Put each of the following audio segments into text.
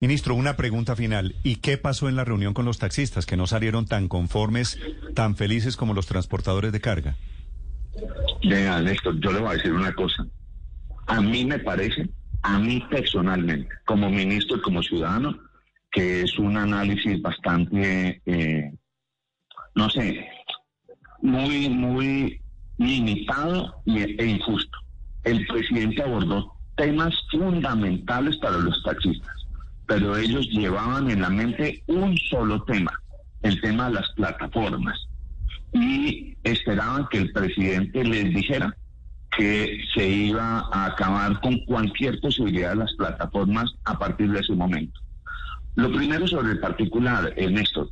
Ministro, una pregunta final. ¿Y qué pasó en la reunión con los taxistas que no salieron tan conformes, tan felices como los transportadores de carga? Venga, Néstor, yo le voy a decir una cosa. A mí me parece, a mí personalmente, como ministro y como ciudadano, que es un análisis bastante, eh, no sé, muy, muy limitado e injusto. El presidente abordó temas fundamentales para los taxistas pero ellos llevaban en la mente un solo tema, el tema de las plataformas. Y esperaban que el presidente les dijera que se iba a acabar con cualquier posibilidad de las plataformas a partir de ese momento. Lo primero sobre el particular, Néstor.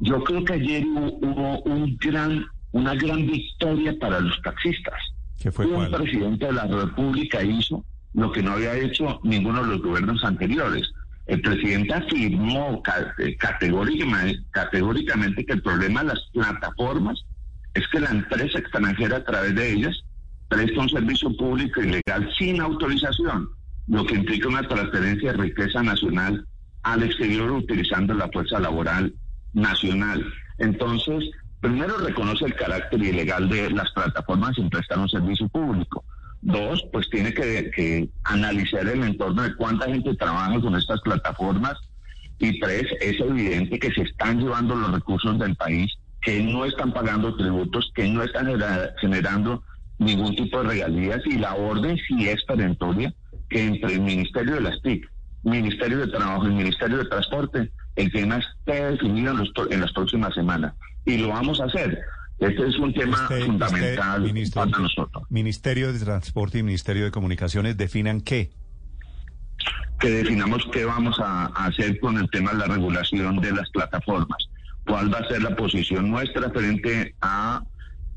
Yo creo que ayer hubo, un gran, una gran victoria para los taxistas. ¿Qué fue Un presidente de la República hizo lo que no había hecho ninguno de los gobiernos anteriores el presidente afirmó eh, categóricamente, que el problema de las plataformas es que la empresa extranjera a través de ellas presta un servicio público ilegal sin autorización, lo que implica una transferencia de riqueza nacional al exterior utilizando la fuerza laboral nacional. Entonces, primero reconoce el carácter ilegal de las plataformas sin prestar un servicio público. Dos, pues tiene que, analizar el entorno de cuánta gente trabaja con estas plataformas. Y tres, es evidente que se están llevando los recursos del país, que no están pagando tributos, que no están generando ningún tipo de regalías. Y la orden sí es perentoria que entre el Ministerio de las TIC, Ministerio de Trabajo y Ministerio de Transporte, el tema esté definido en, en las próximas semanas. Y lo vamos a hacer. Este es un tema fundamental para nosotros. Ministerio de Transporte y Ministerio de Comunicaciones definan qué. Que definamos qué vamos a, hacer con el tema de la regulación de las plataformas. ¿Cuál va a ser la posición nuestra frente a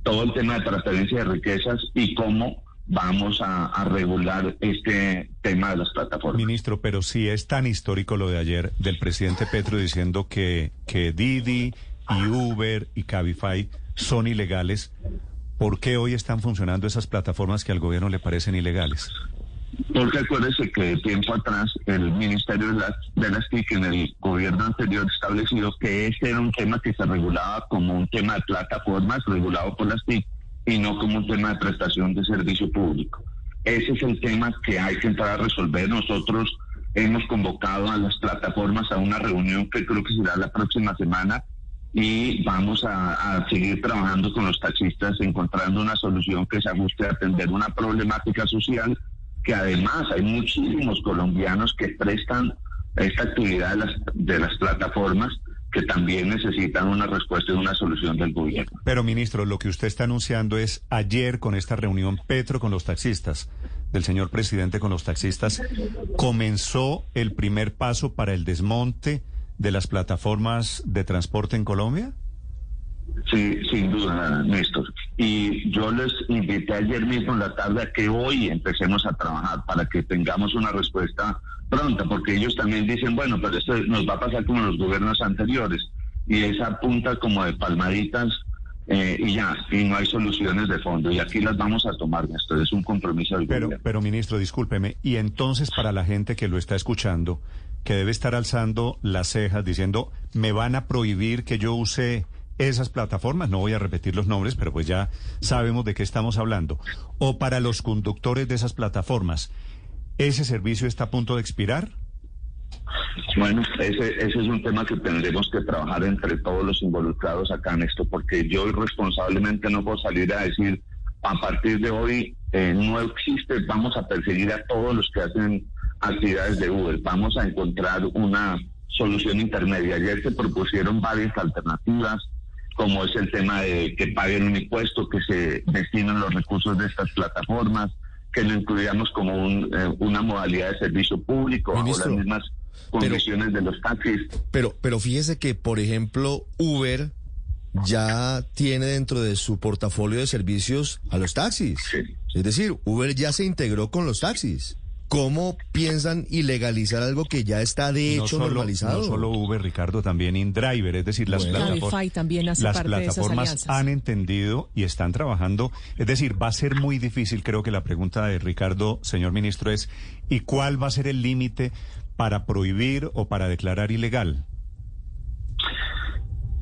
todo el tema de transferencia de riquezas y cómo vamos a, regular este tema de las plataformas. Ministro, pero si es tan histórico lo de ayer del presidente Petro diciendo que, que Didi y Uber y Cabify son ilegales, ¿por qué hoy están funcionando esas plataformas que al gobierno le parecen ilegales? Porque acuérdese que tiempo atrás el Ministerio de las, de las TIC en el gobierno anterior estableció que este era un tema que se regulaba como un tema de plataformas regulado por las TIC y no como un tema de prestación de servicio público. Ese es el tema que hay que entrar a resolver. Nosotros hemos convocado a las plataformas a una reunión que creo que será la próxima semana y vamos a, seguir trabajando con los taxistas encontrando una solución que se ajuste a atender una problemática social que además hay muchísimos colombianos que prestan esta actividad de las, de las plataformas que también necesitan una respuesta y una solución del gobierno. Pero, ministro, lo que usted está anunciando es ayer con esta reunión Petro con los taxistas, del señor presidente con los taxistas, comenzó el primer paso para el desmonte de las plataformas de transporte en Colombia? Sí, sin duda, Néstor. Y yo les invité ayer mismo en la tarde a que hoy empecemos a trabajar para que tengamos una respuesta pronta, porque ellos también dicen, bueno, pero esto nos va a pasar como los gobiernos anteriores. Y esa punta como de palmaditas eh, y ya, y no hay soluciones de fondo. Y aquí las vamos a tomar, Néstor. Es un compromiso del pero, gobierno. Pero, ministro, discúlpeme. Y entonces, para la gente que lo está escuchando, que debe estar alzando las cejas diciendo, me van a prohibir que yo use esas plataformas, no voy a repetir los nombres, pero pues ya sabemos de qué estamos hablando, o para los conductores de esas plataformas, ¿ese servicio está a punto de expirar? Bueno, ese, ese es un tema que tendremos que trabajar entre todos los involucrados acá en esto, porque yo responsablemente no puedo salir a decir, a partir de hoy eh, no existe, vamos a perseguir a todos los que hacen actividades de Uber. Vamos a encontrar una solución intermedia. Ayer se propusieron varias alternativas, como es el tema de que paguen un impuesto, que se destinen los recursos de estas plataformas, que lo incluyamos como eh, una modalidad de servicio público bajo las mismas condiciones de los taxis. Pero, pero fíjese que, por ejemplo, Uber ya tiene dentro de su portafolio de servicios a los taxis. Es decir, Uber ya se integró con los taxis. ¿Cómo piensan ilegalizar algo que ya está de hecho normalizado? No solo Uber, Ricardo, también InDriver, es decir, las, las plataformas han entendido y están trabajando. Es decir, va a ser muy difícil, creo que la pregunta de Ricardo, señor ministro, es ¿y cuál va a ser el límite para prohibir o para declarar ilegal?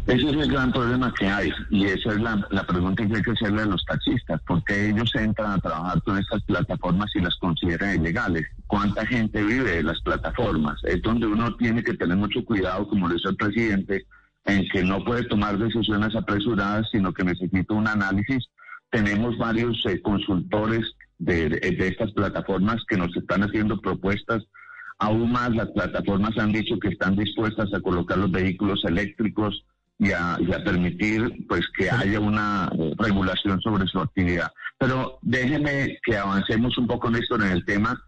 Ese es el gran problema que hay y esa es la, pregunta que hay que hacerle a los taxistas, porque ellos entran a trabajar con estas plataformas y las consideran ilegales. ¿Cuánta gente vive de las plataformas? Es donde uno tiene que tener mucho cuidado, como lo dice el presidente, en que no puede tomar decisiones apresuradas, sino que necesita un análisis. Tenemos varios eh, consultores de, de estas plataformas que nos están haciendo propuestas Aún más, las plataformas han dicho que están dispuestas a colocar los vehículos eléctricos y a, permitir pues que haya una regulación sobre su actividad. Pero déjeme que avancemos un poco en esto en el tema.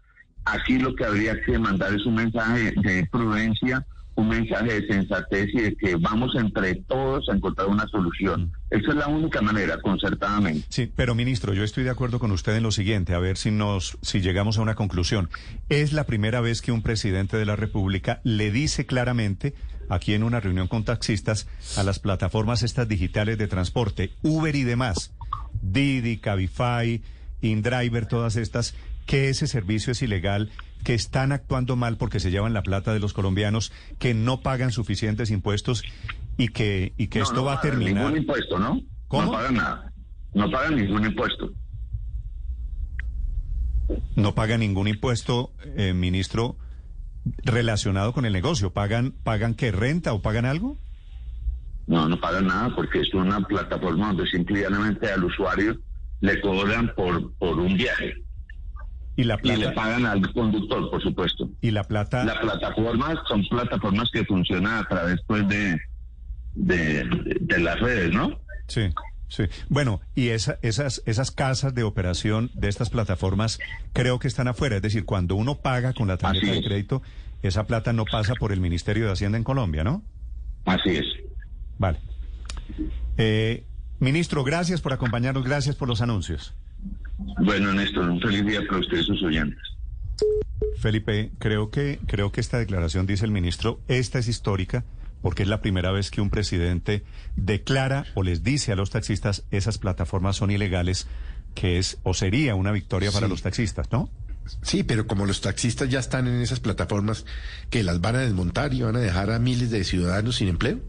Aquí lo que habría que mandar es un mensaje de prudencia, un mensaje de sensatez y de que vamos entre todos a encontrar una solución. Esa es la única manera, concertadamente. Sí, pero ministro, yo estoy de acuerdo con usted en lo siguiente, a ver si nos, si llegamos a una conclusión. Es la primera vez que un presidente de la República le dice claramente aquí en una reunión con taxistas a las plataformas estas digitales de transporte, Uber y demás, Didi, Cabify, InDriver, todas estas, que ese servicio es ilegal, que están actuando mal porque se llevan la plata de los colombianos, que no pagan suficientes impuestos y que, y que esto va a terminar. Ningún impuesto, ¿no? ¿Cómo? No pagan nada. No pagan ningún impuesto. No pagan ningún impuesto, eh, ministro relacionado con el negocio? ¿Pagan, pagan qué renta o pagan algo? No, no pagan nada porque es una plataforma donde simplemente al usuario le cobran por, por un viaje. ¿Y, la plata? y le pagan al conductor, por supuesto. ¿Y la plata? Las plataformas son plataformas que funcionan a través pues, de, de, de las redes, ¿no? Sí. Sí, bueno, y esa, esas, esas casas de operación de estas plataformas creo que están afuera. Es decir, cuando uno paga con la tarjeta de crédito, esa plata no pasa por el Ministerio de Hacienda en Colombia, ¿no? Así es. Vale. Eh, ministro, gracias por acompañarnos, gracias por los anuncios. Bueno, Néstor, un feliz día para ustedes y sus oyentes. Felipe, creo que, creo que esta declaración, dice el ministro, esta es histórica porque es la primera vez que un presidente declara o les dice a los taxistas esas plataformas son ilegales, que es o sería una victoria para los taxistas, ¿no? Sí, pero como los taxistas ya están en esas plataformas que las van a desmontar y van a dejar a miles de ciudadanos sin empleo.